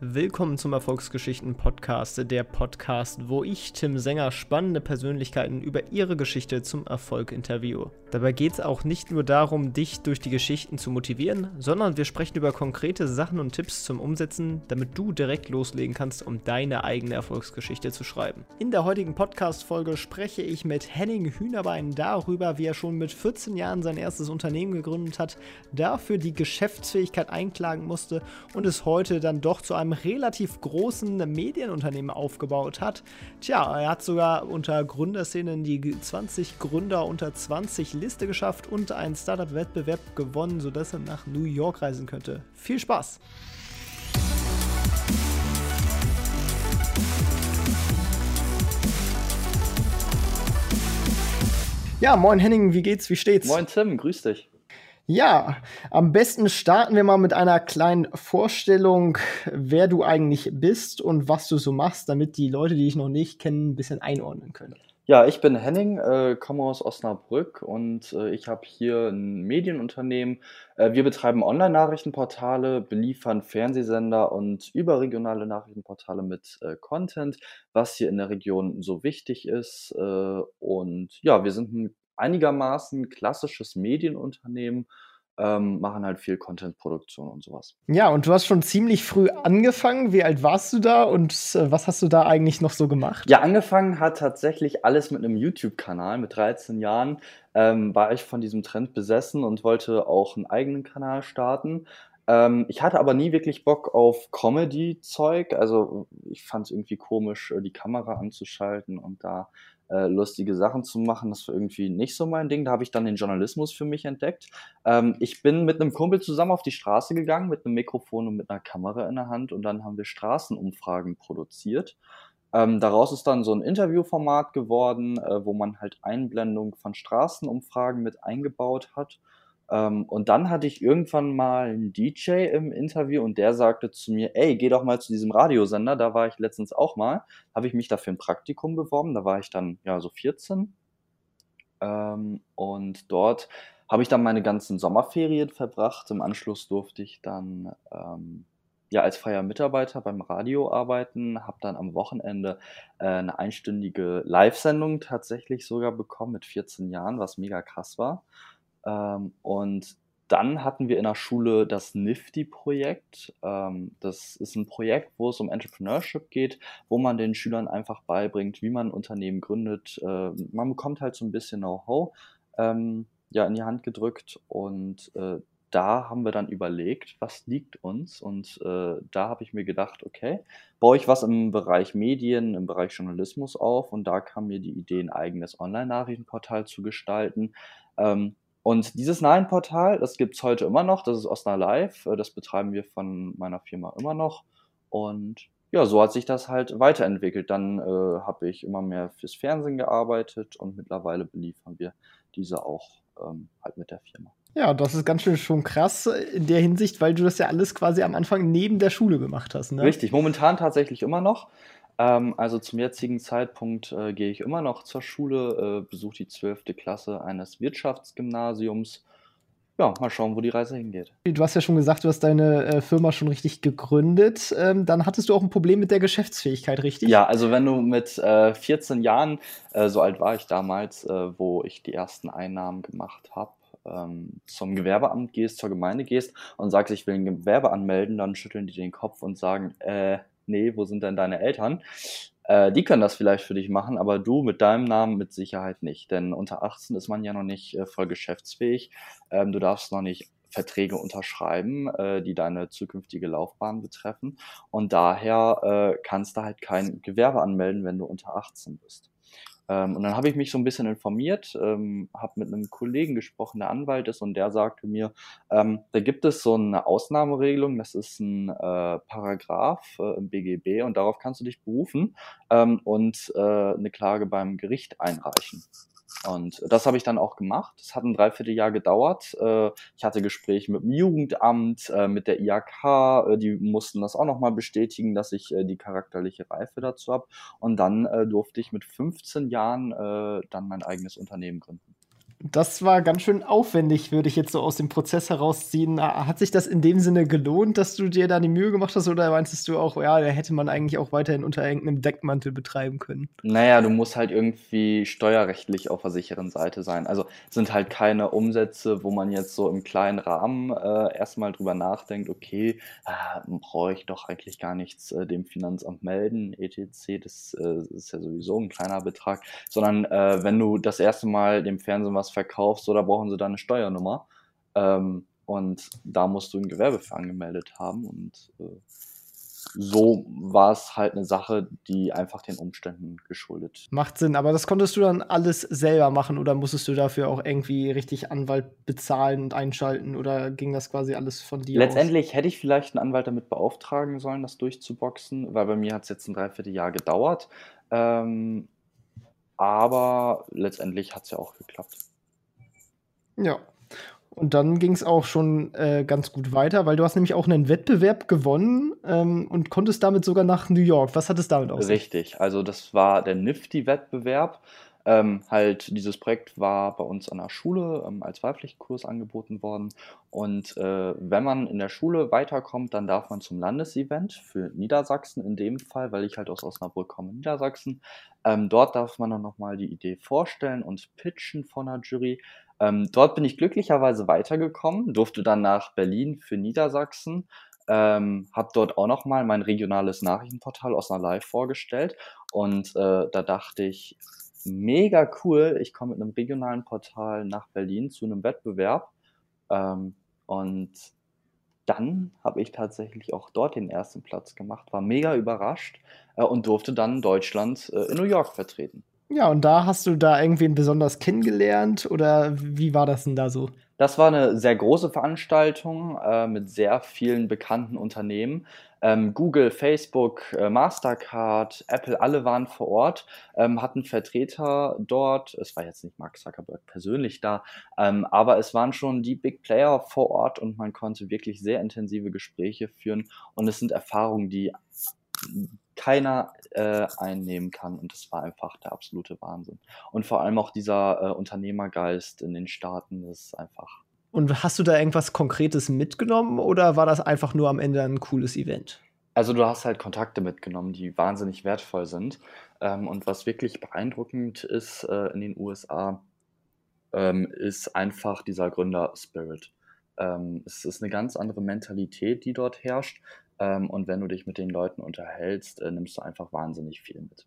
Willkommen zum Erfolgsgeschichten Podcast, der Podcast, wo ich, Tim Sänger, spannende Persönlichkeiten über ihre Geschichte zum Erfolg interviewe. Dabei geht es auch nicht nur darum, dich durch die Geschichten zu motivieren, sondern wir sprechen über konkrete Sachen und Tipps zum Umsetzen, damit du direkt loslegen kannst, um deine eigene Erfolgsgeschichte zu schreiben. In der heutigen Podcast-Folge spreche ich mit Henning Hühnerbein darüber, wie er schon mit 14 Jahren sein erstes Unternehmen gegründet hat, dafür die Geschäftsfähigkeit einklagen musste und es heute dann doch zu einem einem relativ großen Medienunternehmen aufgebaut hat. Tja, er hat sogar unter Gründerszenen die 20 Gründer unter 20 Liste geschafft und einen Startup-Wettbewerb gewonnen, sodass er nach New York reisen könnte. Viel Spaß! Ja, moin Henning, wie geht's, wie steht's? Moin Tim, grüß dich. Ja, am besten starten wir mal mit einer kleinen Vorstellung, wer du eigentlich bist und was du so machst, damit die Leute, die dich noch nicht kennen, ein bisschen einordnen können. Ja, ich bin Henning, äh, komme aus Osnabrück und äh, ich habe hier ein Medienunternehmen. Äh, wir betreiben Online-Nachrichtenportale, beliefern Fernsehsender und überregionale Nachrichtenportale mit äh, Content, was hier in der Region so wichtig ist. Äh, und ja, wir sind ein einigermaßen klassisches Medienunternehmen, ähm, machen halt viel Content-Produktion und sowas. Ja, und du hast schon ziemlich früh angefangen. Wie alt warst du da und äh, was hast du da eigentlich noch so gemacht? Ja, angefangen hat tatsächlich alles mit einem YouTube-Kanal. Mit 13 Jahren ähm, war ich von diesem Trend besessen und wollte auch einen eigenen Kanal starten. Ähm, ich hatte aber nie wirklich Bock auf Comedy-Zeug. Also ich fand es irgendwie komisch, äh, die Kamera anzuschalten und da äh, lustige Sachen zu machen. Das war irgendwie nicht so mein Ding. Da habe ich dann den Journalismus für mich entdeckt. Ähm, ich bin mit einem Kumpel zusammen auf die Straße gegangen, mit einem Mikrofon und mit einer Kamera in der Hand und dann haben wir Straßenumfragen produziert. Ähm, daraus ist dann so ein Interviewformat geworden, äh, wo man halt Einblendung von Straßenumfragen mit eingebaut hat. Ähm, und dann hatte ich irgendwann mal einen DJ im Interview und der sagte zu mir, ey, geh doch mal zu diesem Radiosender, da war ich letztens auch mal, habe ich mich dafür ein Praktikum beworben, da war ich dann ja so 14 ähm, und dort habe ich dann meine ganzen Sommerferien verbracht. Im Anschluss durfte ich dann ähm, ja als freier Mitarbeiter beim Radio arbeiten, habe dann am Wochenende äh, eine einstündige Live-Sendung tatsächlich sogar bekommen mit 14 Jahren, was mega krass war. Ähm, und dann hatten wir in der Schule das Nifty-Projekt. Ähm, das ist ein Projekt, wo es um Entrepreneurship geht, wo man den Schülern einfach beibringt, wie man ein Unternehmen gründet. Äh, man bekommt halt so ein bisschen Know-how ähm, ja, in die Hand gedrückt und äh, da haben wir dann überlegt, was liegt uns und äh, da habe ich mir gedacht, okay, baue ich was im Bereich Medien, im Bereich Journalismus auf und da kam mir die Idee, ein eigenes Online-Nachrichtenportal zu gestalten. Und dieses Nein-Portal, das gibt es heute immer noch, das ist Osna Live, äh, das betreiben wir von meiner Firma immer noch. Und ja, so hat sich das halt weiterentwickelt. Dann äh, habe ich immer mehr fürs Fernsehen gearbeitet und mittlerweile beliefern wir diese auch ähm, halt mit der Firma. Ja, das ist ganz schön schon krass in der Hinsicht, weil du das ja alles quasi am Anfang neben der Schule gemacht hast. Ne? Richtig, momentan tatsächlich immer noch. Ähm, also zum jetzigen Zeitpunkt äh, gehe ich immer noch zur Schule, äh, besuche die 12. Klasse eines Wirtschaftsgymnasiums. Ja, mal schauen, wo die Reise hingeht. Du hast ja schon gesagt, du hast deine äh, Firma schon richtig gegründet. Ähm, dann hattest du auch ein Problem mit der Geschäftsfähigkeit, richtig? Ja, also wenn du mit 14 äh, Jahren, äh, so alt war ich damals, äh, wo ich die ersten Einnahmen gemacht habe, ähm, zum Gewerbeamt gehst, zur Gemeinde gehst und sagst, ich will ein Gewerbe anmelden, dann schütteln die den Kopf und sagen, äh, nee, wo sind denn deine Eltern? Äh, die können das vielleicht für dich machen, aber du mit deinem Namen mit Sicherheit nicht. Denn unter 18 ist man ja noch nicht äh, voll geschäftsfähig. Ähm, du darfst noch nicht Verträge unterschreiben, äh, die deine zukünftige Laufbahn betreffen. Und daher äh, kannst du halt kein Gewerbe anmelden, wenn du unter 18 bist. Ähm, und dann habe ich mich so ein bisschen informiert, ähm, habe mit einem Kollegen gesprochen, der Anwalt ist, und der sagte mir, ähm, da gibt es so eine Ausnahmeregelung, das ist ein äh, Paragraph äh, im BGB und darauf kannst du dich berufen ähm, und äh, eine Klage beim Gericht einreichen. Und das habe ich dann auch gemacht. Das hat ein Dreivierteljahr gedauert. Äh, ich hatte Gespräche mit dem Jugendamt, äh, mit der IAK. Äh, die mussten das auch nochmal bestätigen, dass ich die charakterliche Reife dazu habe. Und dann durfte ich mit 15 Jahren dann mein eigenes Unternehmen gründen. Das war ganz schön aufwendig, würde ich jetzt so aus dem Prozess herausziehen. Hat sich das in dem Sinne gelohnt, dass du dir da die Mühe gemacht hast, oder meintest du auch, ja, da hätte man eigentlich auch weiterhin unter irgendeinem Deckmantel betreiben können? Naja, du musst halt irgendwie steuerrechtlich auf der sicheren Seite sein. Also sind halt keine Umsätze, wo man jetzt so im kleinen Rahmen äh, erstmal drüber nachdenkt, okay, äh, brauche ich doch eigentlich gar nichts äh, dem Finanzamt melden, etc. Das äh, ist ja sowieso ein kleiner Betrag, sondern äh, wenn du das erste Mal dem Fernsehen was was verkaufst, oder brauchen sie da eine Steuernummer. Ähm, und da musst du ein Gewerbe für angemeldet haben. Und äh, so war es halt eine Sache, die einfach den Umständen geschuldet. Macht Sinn, aber das konntest du dann alles selber machen oder musstest du dafür auch irgendwie richtig Anwalt bezahlen und einschalten oder ging das quasi alles von dir Letztendlich aus? hätte ich vielleicht einen Anwalt damit beauftragen sollen, das durchzuboxen, weil bei mir hat es jetzt ein Dreivierteljahr gedauert. Ähm, aber letztendlich hat es ja auch geklappt. Ja. Und dann ging es auch schon äh, ganz gut weiter, weil du hast nämlich auch einen Wettbewerb gewonnen ähm, und konntest damit sogar nach New York. Was hat es damit auf? Richtig, also das war der Nifty-Wettbewerb. Ähm, halt, dieses Projekt war bei uns an der Schule ähm, als Wahlpflichtkurs angeboten worden. Und äh, wenn man in der Schule weiterkommt, dann darf man zum Landesevent für Niedersachsen in dem Fall, weil ich halt aus Osnabrück komme, Niedersachsen. Ähm, dort darf man dann nochmal die Idee vorstellen und pitchen von der Jury. Ähm, dort bin ich glücklicherweise weitergekommen, durfte dann nach Berlin für Niedersachsen, ähm, habe dort auch nochmal mein regionales Nachrichtenportal Osnabrück Live vorgestellt und äh, da dachte ich, mega cool, ich komme mit einem regionalen Portal nach Berlin zu einem Wettbewerb ähm, und dann habe ich tatsächlich auch dort den ersten Platz gemacht, war mega überrascht äh, und durfte dann Deutschland äh, in New York vertreten. Ja, und da hast du da irgendwen besonders kennengelernt oder wie war das denn da so? Das war eine sehr große Veranstaltung äh, mit sehr vielen bekannten Unternehmen. Ähm, Google, Facebook, äh, Mastercard, Apple, alle waren vor Ort, ähm, hatten Vertreter dort. Es war jetzt nicht Mark Zuckerberg persönlich da, ähm, aber es waren schon die Big Player vor Ort und man konnte wirklich sehr intensive Gespräche führen. Und es sind Erfahrungen, die keiner äh, einnehmen kann. Und das war einfach der absolute Wahnsinn. Und vor allem auch dieser äh, Unternehmergeist in den Staaten, das ist einfach. Und hast du da irgendwas Konkretes mitgenommen oder war das einfach nur am Ende ein cooles Event? Also du hast halt Kontakte mitgenommen, die wahnsinnig wertvoll sind. Ähm, und was wirklich beeindruckend ist äh, in den USA, ähm, ist einfach dieser Gründer-Spirit. Ähm, es ist eine ganz andere Mentalität, die dort herrscht. Ähm, und wenn du dich mit den Leuten unterhältst, äh, nimmst du einfach wahnsinnig viel mit.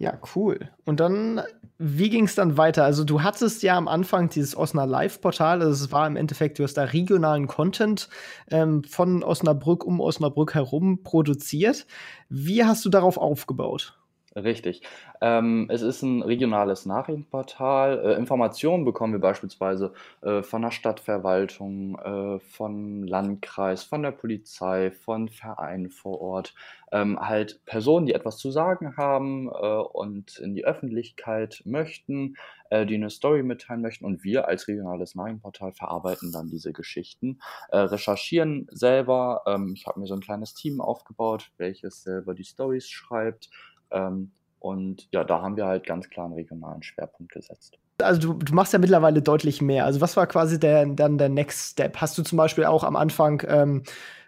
Ja, cool. Und dann, wie ging es dann weiter? Also, du hattest ja am Anfang dieses Osna Live-Portal, also es war im Endeffekt, du hast da regionalen Content ähm, von Osnabrück um Osnabrück herum produziert. Wie hast du darauf aufgebaut? Richtig. Ähm, es ist ein regionales Nachrichtenportal. Äh, Informationen bekommen wir beispielsweise äh, von der Stadtverwaltung, äh, vom Landkreis, von der Polizei, von Vereinen vor Ort. Ähm, halt Personen, die etwas zu sagen haben äh, und in die Öffentlichkeit möchten, äh, die eine Story mitteilen möchten. Und wir als regionales Nachrichtenportal verarbeiten dann diese Geschichten, äh, recherchieren selber. Ähm, ich habe mir so ein kleines Team aufgebaut, welches selber die Stories schreibt ähm, und ja, da haben wir halt ganz klar einen regionalen Schwerpunkt gesetzt. Also du, du, machst ja mittlerweile deutlich mehr. Also was war quasi der, dann der Next Step? Hast du zum Beispiel auch am Anfang, ähm,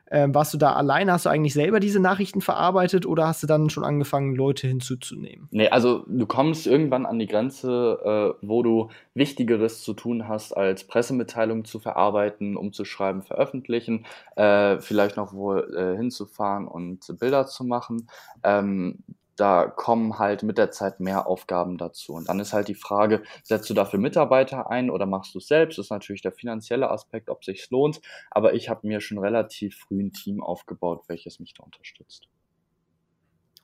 äh, warst du da alleine, hast du eigentlich selber diese Nachrichten verarbeitet oder hast du dann schon angefangen, Leute hinzuzunehmen? Nee, also du kommst irgendwann an die Grenze, äh, wo du Wichtigeres zu tun hast, als Pressemitteilungen zu verarbeiten, umzuschreiben, veröffentlichen, äh, vielleicht noch wo äh, hinzufahren und Bilder zu machen. Ähm, da kommen halt mit der Zeit mehr Aufgaben dazu. Und dann ist halt die Frage, setzt du dafür Mitarbeiter ein oder machst du es selbst? Das ist natürlich der finanzielle Aspekt, ob sich lohnt. Aber ich habe mir schon relativ früh ein Team aufgebaut, welches mich da unterstützt.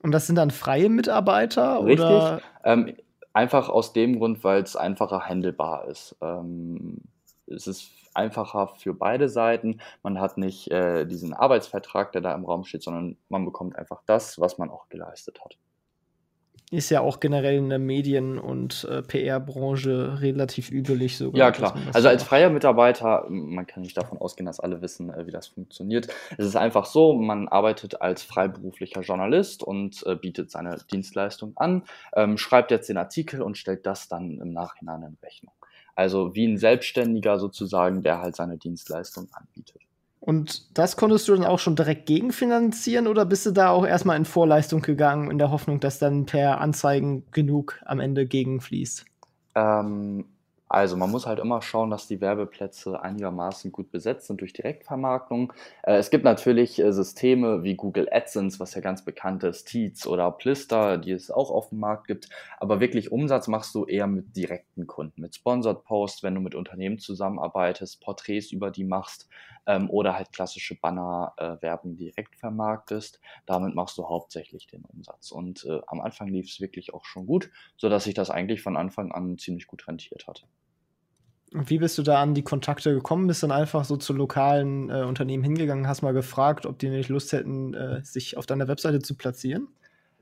Und das sind dann freie Mitarbeiter? Richtig. Oder? Ähm, einfach aus dem Grund, weil es einfacher handelbar ist. Ähm, es ist einfacher für beide Seiten. Man hat nicht äh, diesen Arbeitsvertrag, der da im Raum steht, sondern man bekommt einfach das, was man auch geleistet hat. Ist ja auch generell in der Medien- und äh, PR-Branche relativ üblich sogar. Ja, klar. Also als freier Mitarbeiter, man kann nicht davon ausgehen, dass alle wissen, äh, wie das funktioniert. Es ist einfach so, man arbeitet als freiberuflicher Journalist und äh, bietet seine Dienstleistung an, ähm, schreibt jetzt den Artikel und stellt das dann im Nachhinein in Rechnung. Also wie ein Selbstständiger sozusagen, der halt seine Dienstleistung anbietet. Und das konntest du dann auch schon direkt gegenfinanzieren oder bist du da auch erstmal in Vorleistung gegangen, in der Hoffnung, dass dann per Anzeigen genug am Ende gegenfließt? Ähm, also man muss halt immer schauen, dass die Werbeplätze einigermaßen gut besetzt sind durch Direktvermarktung. Äh, es gibt natürlich äh, Systeme wie Google AdSense, was ja ganz bekannt ist, Teats oder Plister, die es auch auf dem Markt gibt. Aber wirklich Umsatz machst du eher mit direkten Kunden, mit Sponsored Posts, wenn du mit Unternehmen zusammenarbeitest, Porträts über die machst ähm, oder halt klassische Banner-Werbung äh, direkt vermarktest. Damit machst du hauptsächlich den Umsatz. Und äh, am Anfang lief es wirklich auch schon gut, sodass sich das eigentlich von Anfang an ziemlich gut rentiert hat. Wie bist du da an die Kontakte gekommen? Bist dann einfach so zu lokalen äh, Unternehmen hingegangen, hast mal gefragt, ob die nicht Lust hätten, äh, sich auf deiner Webseite zu platzieren?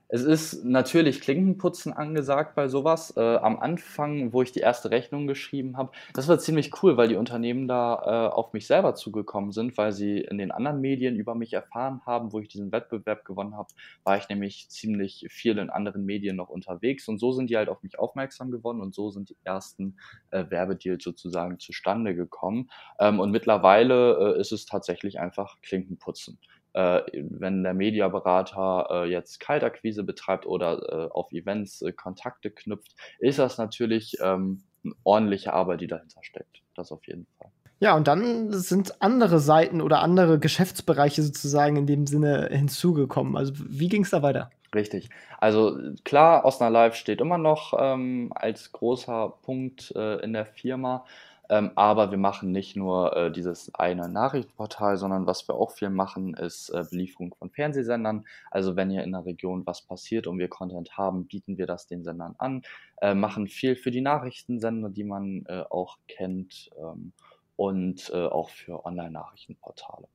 Es ist natürlich Klinkenputzen angesagt bei sowas. Äh, am Anfang, wo ich die erste Rechnung geschrieben habe, das war ziemlich cool, weil die Unternehmen da äh, auf mich selber zugekommen sind, weil sie in den anderen Medien über mich erfahren haben, wo ich diesen Wettbewerb gewonnen habe, war ich nämlich ziemlich viel in anderen Medien noch unterwegs und so sind die halt auf mich aufmerksam geworden und so sind die ersten äh, Werbedeals sozusagen zustande gekommen. Ähm, und mittlerweile äh, ist es tatsächlich einfach Klinkenputzen wenn der Mediaberater äh, jetzt Kaltakquise betreibt oder äh, auf Events äh, Kontakte knüpft, ist das natürlich ähm, eine ordentliche Arbeit, die dahinter steckt. Das auf jeden Fall. Ja, und dann sind andere Seiten oder andere Geschäftsbereiche sozusagen in dem Sinne hinzugekommen. Also wie ging es da weiter? Richtig. Also klar, Osnabrück Live steht immer noch ähm, als großer Punkt äh, in der Firma. Ähm, aber wir machen nicht nur äh, dieses eine Nachrichtenportal, sondern was wir auch viel machen, ist äh, Belieferung von Fernsehsendern. Also wenn hier in der Region was passiert und wir Content haben, bieten wir das den Sendern an, äh, machen viel für die Nachrichtensender, die man äh, auch kennt ähm, und äh, auch für Online-Nachrichtenportale.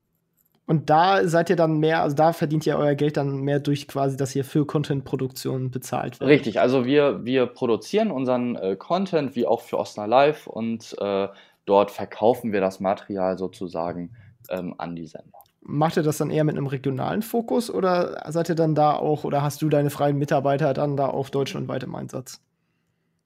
Und da seid ihr dann mehr, also da verdient ihr euer Geld dann mehr durch quasi, dass ihr für Content-Produktion bezahlt wird. Richtig, also wir, wir produzieren unseren äh, Content wie auch für Osna Live und äh, dort verkaufen wir das Material sozusagen ähm, an die Sender. Macht ihr das dann eher mit einem regionalen Fokus oder seid ihr dann da auch oder hast du deine freien Mitarbeiter dann da auch deutschlandweit im Einsatz?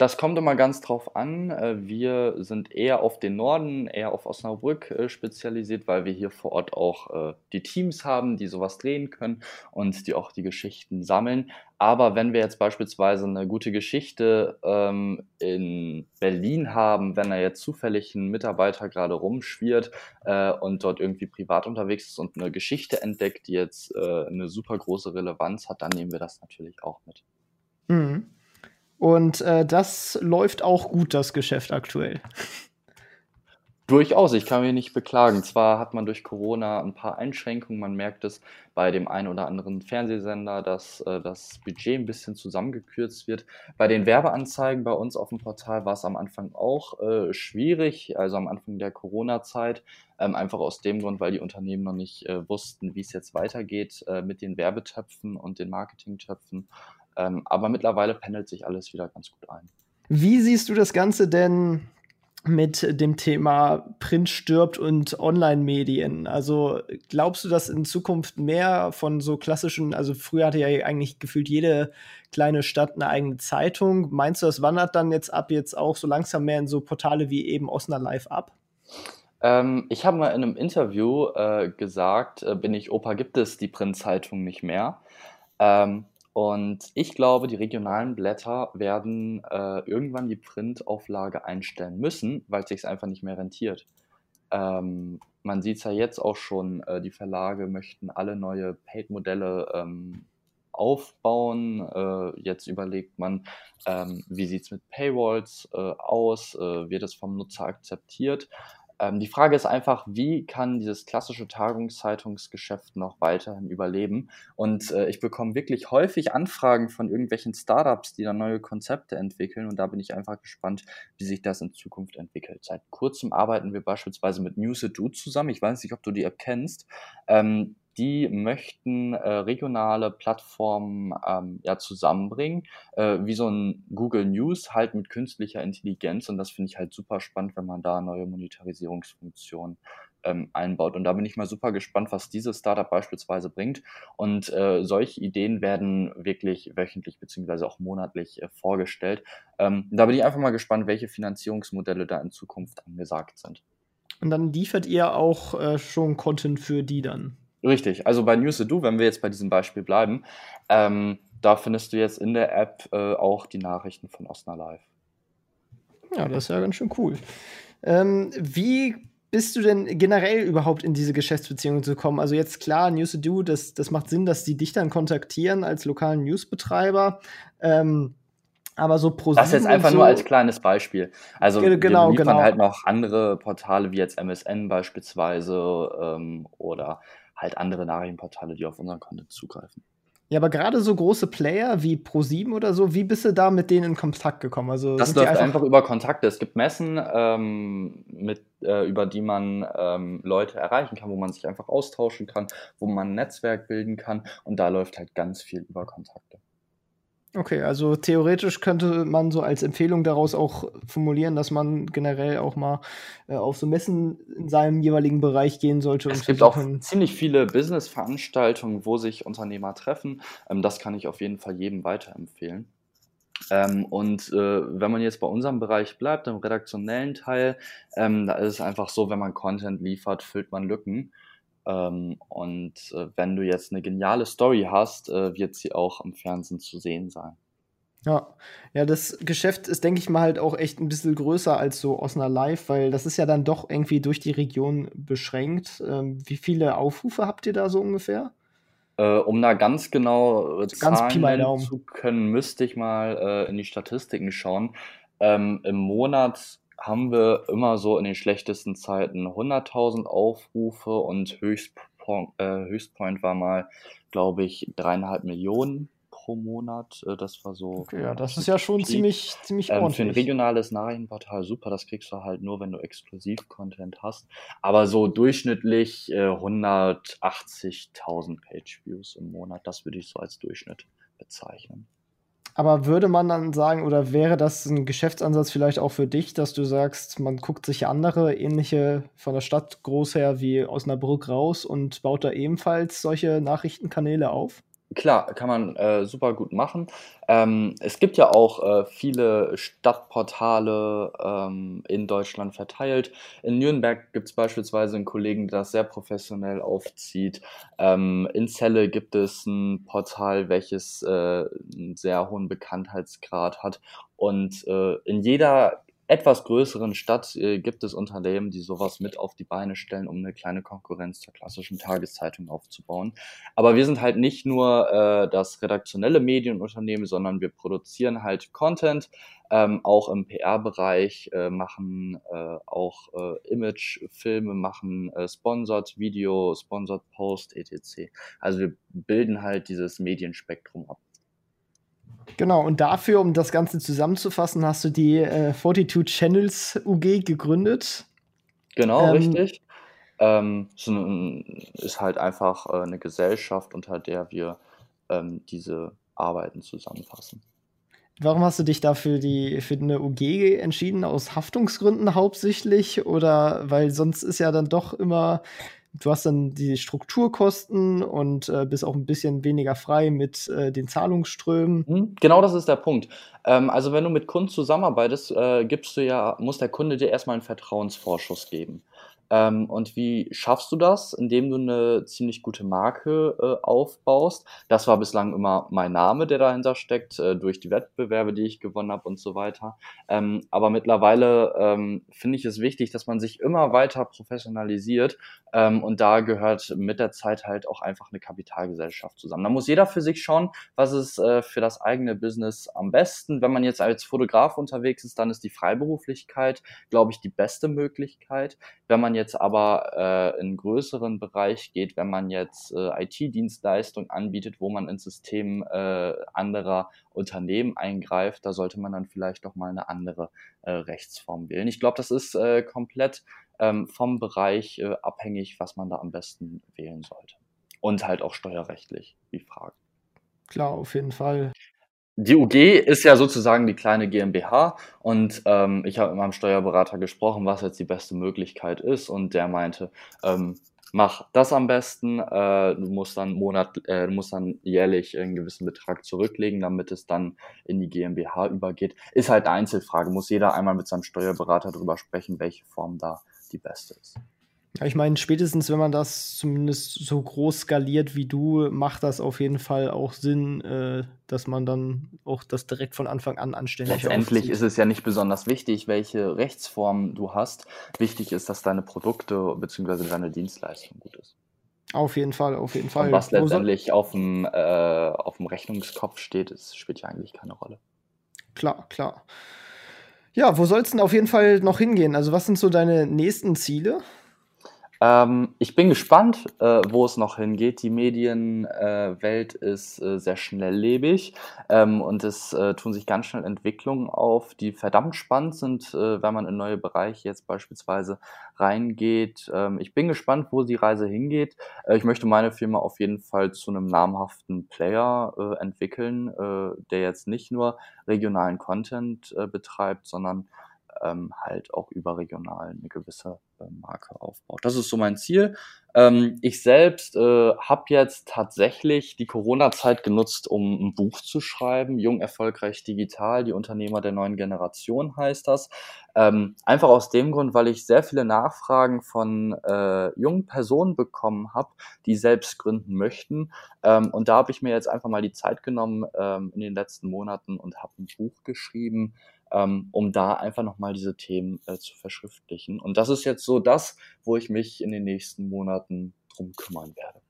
Das kommt immer ganz drauf an. Äh, wir sind eher auf den Norden, eher auf Osnabrück äh, spezialisiert, weil wir hier vor Ort auch äh, die Teams haben, die sowas drehen können und die auch die Geschichten sammeln. Aber wenn wir jetzt beispielsweise eine gute Geschichte ähm, in Berlin haben, wenn da jetzt zufällig ein Mitarbeiter gerade rumschwirrt und dort irgendwie privat unterwegs ist und eine Geschichte entdeckt, die jetzt eine super große Relevanz hat, dann nehmen wir das natürlich auch mit. Mhm. Und äh, das läuft auch gut, das Geschäft aktuell. Durchaus, ich kann mich nicht beklagen. Zwar hat man durch Corona ein paar Einschränkungen, man merkt es bei dem einen oder anderen Fernsehsender, dass äh, das Budget ein bisschen zusammengekürzt wird. Bei den Werbeanzeigen bei uns auf dem Portal war es am Anfang auch äh, schwierig, also am Anfang der Corona-Zeit, ähm, einfach aus dem Grund, weil die Unternehmen noch nicht äh, wussten, wie es jetzt weitergeht äh, mit den Werbetöpfen und den Marketingtöpfen. Ähm, aber mittlerweile pendelt sich alles wieder ganz gut ein. Wie siehst du das Ganze denn mit dem Thema Print stirbt und Online-Medien? Also glaubst du, dass in Zukunft mehr von so klassischen, also früher hatte ja eigentlich gefühlt jede kleine Stadt eine eigene Zeitung. Meinst du, das wandert dann jetzt ab jetzt auch so langsam mehr in so Portale wie eben Osna Live ab? Ähm, ich habe mal in einem Interview äh, gesagt, äh, bin ich Opa, gibt es die Printzeitung nicht mehr. Ähm, und ich glaube, die regionalen Blätter werden äh, irgendwann die Printauflage einstellen müssen, weil es sich einfach nicht mehr rentiert. Ähm, man sieht es ja jetzt auch schon, äh, die Verlage möchten alle neue Paid-Modelle ähm, aufbauen. Äh, jetzt überlegt man, ähm, wie sieht es mit Paywalls äh, aus, äh, wird es vom Nutzer akzeptiert. Ähm, die Frage ist einfach, wie kann dieses klassische Tagungszeitungsgeschäft noch weiterhin überleben? Und äh, ich bekomme wirklich häufig Anfragen von irgendwelchen Startups, die da neue Konzepte entwickeln. Und da bin ich einfach gespannt, wie sich das in Zukunft entwickelt. Seit kurzem arbeiten wir beispielsweise mit Newsado zusammen. Ich weiß nicht, ob du die App kennst. Ähm, die möchten äh, regionale Plattformen ähm, ja, zusammenbringen, äh, wie so ein Google News halt mit künstlicher Intelligenz. Und das finde ich halt super spannend, wenn man da neue Monetarisierungsfunktionen ähm, einbaut. Und da bin ich mal super gespannt, was dieses Startup beispielsweise bringt. Und äh, solche Ideen werden wirklich wöchentlich beziehungsweise auch monatlich äh, vorgestellt. Ähm, da bin ich einfach mal gespannt, welche Finanzierungsmodelle da in Zukunft angesagt sind. Und dann liefert ihr auch äh, schon Content für die dann? Richtig. Also bei News to Do, wenn wir jetzt bei diesem Beispiel bleiben, ähm, da findest du jetzt in der App äh, auch die Nachrichten von Osna Live. Ja, das ist ja ganz schön cool. Ähm, wie bist du denn generell überhaupt in diese Geschäftsbeziehungen zu kommen? Also jetzt klar, News to Do, das, das macht Sinn, dass die dich dann kontaktieren als lokalen Newsbetreiber. Ähm, aber so pro Das jetzt einfach so, nur als kleines Beispiel. Also genau, wir liefern genau. halt noch andere Portale wie jetzt MSN beispielsweise ähm, oder halt andere Nachrichtenportale, die auf unseren Content zugreifen. Ja, aber gerade so große Player wie Pro7 oder so, wie bist du da mit denen in Kontakt gekommen? Also das läuft einfach, einfach, über Kontakte. Es gibt Messen, ähm, mit, äh, über die man ähm, Leute erreichen kann, wo man sich einfach austauschen kann, wo man ein Netzwerk bilden kann und da läuft halt ganz viel über Kontakte. Okay, also theoretisch könnte man so als Empfehlung daraus auch formulieren, dass man generell auch mal äh, auf so Messen in seinem jeweiligen Bereich gehen sollte. Es gibt auch ziemlich viele Business-Veranstaltungen, wo sich Unternehmer treffen. Ähm, das kann ich auf jeden Fall jedem weiterempfehlen. Ähm, und äh, wenn man jetzt bei unserem Bereich bleibt, im redaktionellen Teil, ähm, da ist es einfach so, wenn man Content liefert, füllt man Lücken. Ähm, und äh, wenn du jetzt eine geniale Story hast, äh, wird sie auch im Fernsehen zu sehen sein. Ja, ja, das Geschäft ist, denke ich mal, halt auch echt ein bisschen größer als so Osna Live, weil das ist ja dann doch irgendwie durch die Region beschränkt. Ähm, wie viele Aufrufe habt ihr da so ungefähr? Äh, um da ganz genau äh, ganz Zahlen zu können, müsste ich mal äh, in die Statistiken schauen. Ähm, Im Monat haben wir immer so in den schlechtesten Zeiten 100.000 Aufrufe und Höchstpoint, äh, Höchstpoint war mal, glaube ich, dreieinhalb Millionen pro Monat. Äh, das war so. Okay, ja, das ist ja schon Krieg. ziemlich, ziemlich ähm, ordentlich. Für ein regionales Nachrichtenportal super, das kriegst du halt nur, wenn du Exklusiv-Content hast. Aber so durchschnittlich äh, 180.000 Page-Views im Monat, das würde ich so als Durchschnitt bezeichnen. Aber würde man dann sagen, oder wäre das ein Geschäftsansatz vielleicht auch für dich, dass du sagst, man guckt sich andere ähnliche von der Stadt groß her wie aus einer Brücke raus und baut da ebenfalls solche Nachrichtenkanäle auf? Klar, kann man äh, super gut machen. Ähm, es gibt ja auch äh, viele Stadtportale ähm, in Deutschland verteilt. In Nürnberg gibt es beispielsweise einen Kollegen, der das sehr professionell aufzieht. Ähm, in Celle gibt es ein Portal, welches äh, einen sehr hohen Bekanntheitsgrad hat. Und äh, in jeder etwas größeren Stadt äh, gibt es Unternehmen, die sowas mit auf die Beine stellen, um eine kleine Konkurrenz zur klassischen Tageszeitung aufzubauen. Aber wir sind halt nicht nur äh, das redaktionelle Medienunternehmen, sondern wir produzieren halt Content, ähm, auch im PR-Bereich, äh, machen äh, auch äh, Image-Filme, machen äh, Sponsored Video, Sponsored Post, etc. Also wir bilden halt dieses Medienspektrum ab. Genau, und dafür, um das Ganze zusammenzufassen, hast du die äh, 42 Channels UG gegründet. Genau, ähm, richtig. Ähm, ist halt einfach äh, eine Gesellschaft, unter der wir ähm, diese Arbeiten zusammenfassen. Warum hast du dich dafür die, für eine UG entschieden? Aus Haftungsgründen hauptsächlich? Oder weil sonst ist ja dann doch immer du hast dann die Strukturkosten und äh, bist auch ein bisschen weniger frei mit äh, den Zahlungsströmen. Mhm, genau das ist der Punkt. Ähm, also wenn du mit Kunden zusammenarbeitest, äh, gibst du ja, muss der Kunde dir erstmal einen Vertrauensvorschuss geben. Ähm, und wie schaffst du das? Indem du eine ziemlich gute Marke äh, aufbaust. Das war bislang immer mein Name, der dahinter steckt, äh, durch die Wettbewerbe, die ich gewonnen habe und so weiter. Ähm, aber mittlerweile ähm, finde ich es wichtig, dass man sich immer weiter professionalisiert. Ähm, und da gehört mit der Zeit halt auch einfach eine Kapitalgesellschaft zusammen. Da muss jeder für sich schauen, was ist äh, für das eigene Business am besten. Wenn man jetzt als Fotograf unterwegs ist, dann ist die Freiberuflichkeit, glaube ich, die beste Möglichkeit. Wenn man jetzt jetzt aber äh, in größeren Bereich geht, wenn man jetzt äh, IT-Dienstleistungen anbietet, wo man ins System äh, anderer Unternehmen eingreift, da sollte man dann vielleicht doch mal eine andere äh, Rechtsform wählen. Ich glaube, das ist äh, komplett ähm, vom Bereich äh, abhängig, was man da am besten wählen sollte. Und halt auch steuerrechtlich, die Frage. Klar, auf jeden Fall. Die UG ist ja sozusagen die kleine GmbH und ähm, ich habe mit meinem Steuerberater gesprochen, was jetzt die beste Möglichkeit ist und der meinte, ähm, mach das am besten, äh, du musst dann Monat, äh, du musst dann jährlich einen gewissen Betrag zurücklegen, damit es dann in die GmbH übergeht. Ist halt eine Einzelfrage, muss jeder einmal mit seinem Steuerberater drüber sprechen, welche Form da die beste ist. Ich meine, spätestens wenn man das zumindest so groß skaliert wie du, macht das auf jeden Fall auch Sinn, äh, dass man dann auch das direkt von Anfang an anständig Letztendlich aufzieht. ist es ja nicht besonders wichtig, welche Rechtsform du hast. Wichtig ist, dass deine Produkte bzw. deine Dienstleistung gut ist. Auf jeden Fall, auf jeden Fall. Und was letztendlich auf dem, äh, auf dem Rechnungskopf steht, ist, spielt ja eigentlich keine Rolle. Klar, klar. Ja, wo soll es denn auf jeden Fall noch hingehen? Also, was sind so deine nächsten Ziele? Ähm, ich bin gespannt, äh, wo es noch hingeht. Die Medienwelt äh, ist äh, sehr schnelllebig ähm, und es äh, tun sich ganz schnell Entwicklungen auf, die verdammt spannend sind, äh, wenn man in neue Bereiche jetzt beispielsweise reingeht. Ähm, ich bin gespannt, wo die Reise hingeht. Äh, ich möchte meine Firma auf jeden Fall zu einem namhaften Player entwickeln, der jetzt nicht nur regionalen Content betreibt, sondern ähm, halt auch überregional eine gewisse äh, Marke aufbaut. Das ist so mein Ziel. Ähm, ich selbst äh, habe jetzt tatsächlich die Corona-Zeit genutzt, um ein Buch zu schreiben. Jung, erfolgreich, digital, die Unternehmer der neuen Generation heißt das. Ähm, einfach aus dem Grund, weil ich sehr viele Nachfragen von äh, jungen Personen bekommen habe, die selbst gründen möchten. Ähm, und da habe ich mir jetzt einfach mal die Zeit genommen ähm, in den letzten Monaten und habe ein Buch geschrieben, ähm, um da einfach nochmal diese Themen äh, zu verschriftlichen. Und das ist jetzt so das, wo ich mich in den nächsten Monaten drum kümmern werde.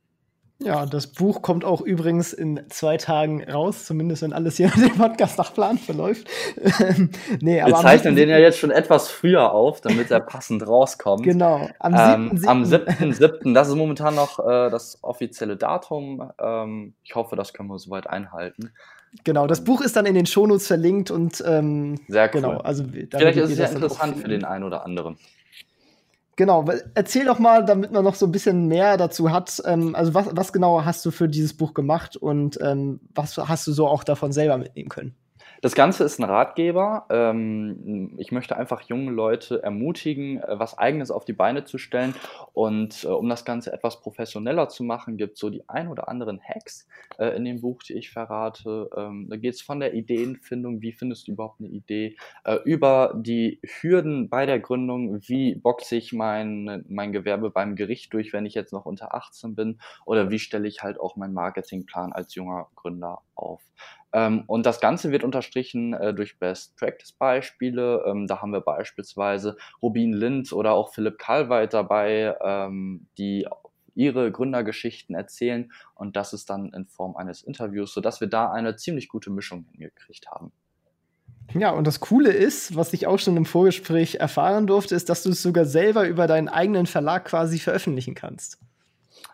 Ja, das Buch kommt auch übrigens in zwei Tagen raus, zumindest wenn alles hier mit dem Podcast nach Plan verläuft. nee, aber Wir zeichnen den ja jetzt schon etwas früher auf, damit er passend rauskommt. Genau, am 7.7. Ähm, am 7.7. Das ist momentan noch äh, das offizielle Datum. Ähm, ich hoffe, das können wir soweit einhalten. Genau, das Buch ist dann in den Shownotes verlinkt und ähm, sehr cool. Genau, also Vielleicht ist es ja interessant für den einen oder anderen. Genau, erzähl doch mal, damit man noch so ein bisschen mehr dazu hat. Ähm, also was, was genau hast du für dieses Buch gemacht und ähm, was hast du so auch davon selber mitnehmen können? Das Ganze ist ein Ratgeber. Ähm, ich möchte einfach junge Leute ermutigen, äh, was Eigenes auf die Beine zu stellen. Und äh, um das Ganze etwas professioneller zu machen, gibt es so die ein oder anderen Hacks äh, in dem Buch, die ich verrate. Ähm, da geht es von der Ideenfindung, wie findest du überhaupt eine Idee, über die Hürden bei der Gründung, wie boxe ich mein, mein Gewerbe beim Gericht durch, wenn ich jetzt noch unter 18 bin, oder wie stelle ich halt auch meinen Marketingplan als junger Gründer auf. Ähm, und das Ganze wird unterstrichen äh, durch Best Practice Beispiele. Ähm, da haben wir beispielsweise Rubin Lind oder auch Philipp Kalweit dabei, ähm, die ihre Gründergeschichten erzählen und das ist dann in Form eines Interviews, sodass wir da eine ziemlich gute Mischung hingekriegt haben. Ja, und das Coole ist, was ich auch schon im Vorgespräch erfahren durfte, ist, dass du es sogar selber über deinen eigenen Verlag quasi veröffentlichen kannst.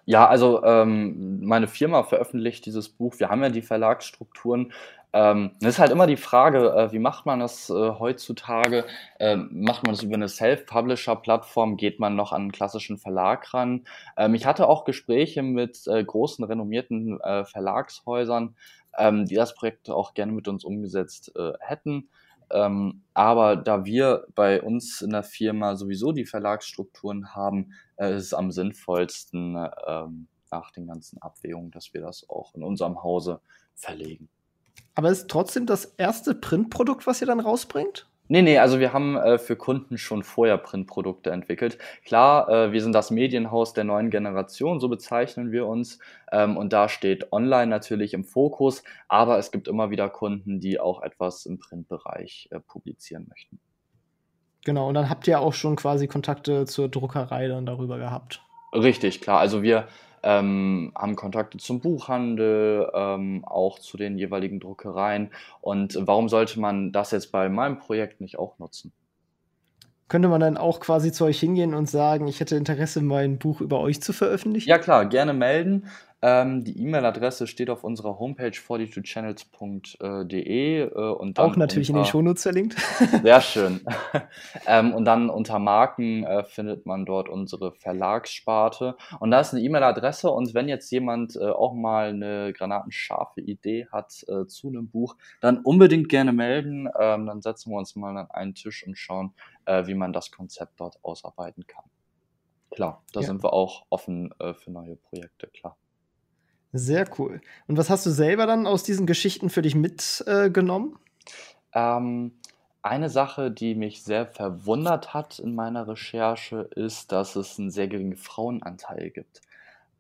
Ja, also ähm, meine Firma veröffentlicht dieses Buch. Wir haben ja die Verlagsstrukturen. Ähm, ist halt immer die Frage, äh, wie macht man das äh, heutzutage? Ähm, macht man das über eine Self-Publisher-Plattform? Geht man noch an einen klassischen Verlag ran? Ähm, ich hatte auch Gespräche mit äh, großen, renommierten äh, Verlagshäusern, ähm, die das Projekt auch gerne mit uns umgesetzt äh, hätten. Ähm, aber da wir bei uns in der Firma sowieso die Verlagsstrukturen haben, äh, ist es am sinnvollsten ähm, nach den ganzen Abwägungen, dass wir das auch in unserem Hause verlegen. Aber ist trotzdem das erste Printprodukt, was ihr dann rausbringt? Nee, nee, also wir haben äh, für Kunden schon vorher Printprodukte entwickelt. Klar, äh, wir sind das Medienhaus der neuen Generation, so bezeichnen wir uns. Ähm, und da steht Online natürlich im Fokus, aber es gibt immer wieder Kunden, die auch etwas im Printbereich äh, publizieren möchten. Genau, und dann habt ihr auch schon quasi Kontakte zur Druckerei dann darüber gehabt. Richtig, klar. Also wir ähm, haben Kontakte zum Buchhandel, ähm, auch zu den jeweiligen Druckereien. Und warum sollte man das jetzt bei meinem Projekt nicht auch nutzen? Könnte man dann auch quasi zu euch hingehen und sagen, ich hätte Interesse, mein Buch über euch zu veröffentlichen? Ja klar, gerne melden. Ähm, die E-Mail-Adresse steht auf unserer Homepage 42channels.de äh, und auch natürlich unter, in den Shownotes verlinkt. Sehr schön. ähm, und dann unter Marken äh, findet man dort unsere Verlagssparte und da ist eine E-Mail-Adresse und wenn jetzt jemand äh, auch mal eine granatenscharfe Idee hat äh, zu einem Buch, dann unbedingt gerne melden. Ähm, dann setzen wir uns mal an einen Tisch und schauen, äh, wie man das Konzept dort ausarbeiten kann. Klar, da ja. sind wir auch offen äh, für neue Projekte, klar. Sehr cool. Und was hast du selber dann aus diesen Geschichten für dich mitgenommen? Äh, ähm, eine Sache, die mich sehr verwundert hat in meiner Recherche, ist, dass es einen sehr geringen Frauenanteil gibt.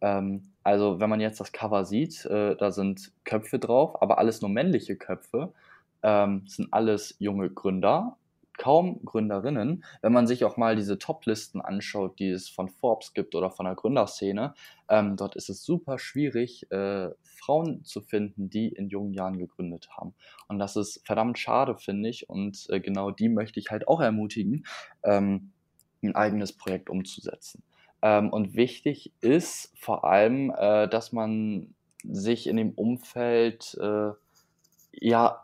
Ähm, also, wenn man jetzt das Cover sieht, äh, da sind Köpfe drauf, aber alles nur männliche Köpfe. Ähm, sind alles junge Gründer kaum Gründerinnen. Wenn man sich auch mal diese Top-Listen anschaut, die es von Forbes gibt oder von der Gründerszene, ähm, dort ist es super schwierig, äh, Frauen zu finden, die in jungen Jahren gegründet haben. Und das ist verdammt schade, finde ich. Und äh, genau die möchte ich halt auch ermutigen, ähm, ein eigenes Projekt umzusetzen. Ähm, und wichtig ist vor allem, äh, dass man sich in dem Umfeld, äh, ja,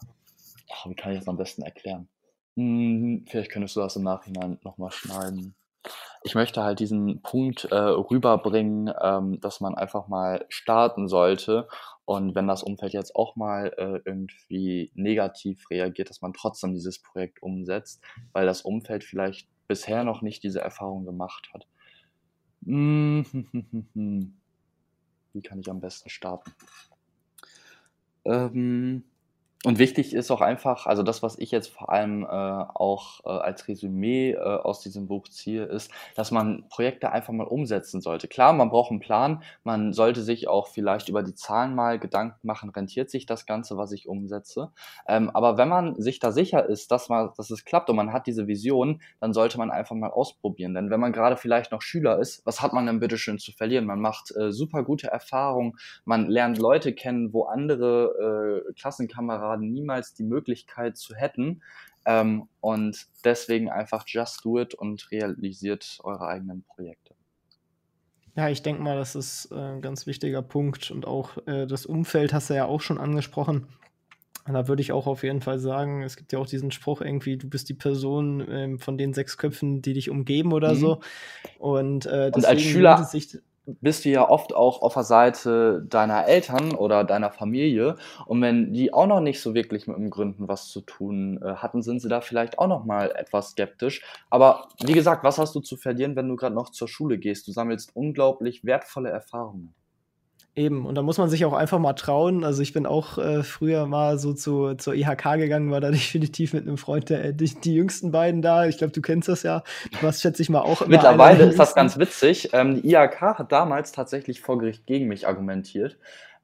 wie kann ich das am besten erklären? Hm, vielleicht könntest du das im Nachhinein nochmal schneiden. Ich möchte halt diesen Punkt äh, rüberbringen, ähm, dass man einfach mal starten sollte und wenn das Umfeld jetzt auch mal äh, irgendwie negativ reagiert, dass man trotzdem dieses Projekt umsetzt, weil das Umfeld vielleicht bisher noch nicht diese Erfahrung gemacht hat. Wie kann ich am besten starten? Ähm, und wichtig ist auch einfach, also das, was ich jetzt vor allem äh, auch äh, als Resümee äh, aus diesem Buch ziehe, ist, dass man Projekte einfach mal umsetzen sollte. Klar, man braucht einen Plan, man sollte sich auch vielleicht über die Zahlen mal Gedanken machen, rentiert sich das Ganze, was ich umsetze. Ähm, aber wenn man sich da sicher ist, dass, man, dass es klappt und man hat diese Vision, dann sollte man einfach mal ausprobieren. Denn wenn man gerade vielleicht noch Schüler ist, was hat man denn bitteschön zu verlieren? Man macht äh, super gute Erfahrungen, man lernt Leute kennen, wo andere äh, Klassenkameraden Kameraden niemals die Möglichkeit zu hätten. Ähm, und deswegen einfach just do it und realisiert eure eigenen Projekte. Ja, ich denke mal, das ist äh, ein ganz wichtiger Punkt und auch äh, das Umfeld hast du ja auch schon angesprochen. Da würde ich auch auf jeden Fall sagen, es gibt ja auch diesen Spruch irgendwie, du bist die Person ähm, von den sechs Köpfen, die dich umgeben oder mhm. so. Und, äh, und als Schüler, sich, bist du ja oft auch auf der Seite deiner Eltern oder deiner Familie. Und wenn die auch noch nicht so wirklich mit dem Gründen was zu tun äh, hatten, sind sie da vielleicht auch noch mal etwas skeptisch. Aber wie gesagt, was hast du zu verlieren, wenn du gerade noch zur Schule gehst? Du sammelst unglaublich wertvolle Erfahrungen. Eben, und da muss man sich auch einfach mal trauen. Also ich bin auch äh, früher mal so zu, zur IHK gegangen, war da definitiv mit einem Freund, der, die, die jüngsten beiden da. Ich glaube, du kennst das ja. Du warst, schätze ich mal, auch immer Mittlerweile ist das ganz witzig. Ähm, die IHK hat damals tatsächlich vor Gericht gegen mich argumentiert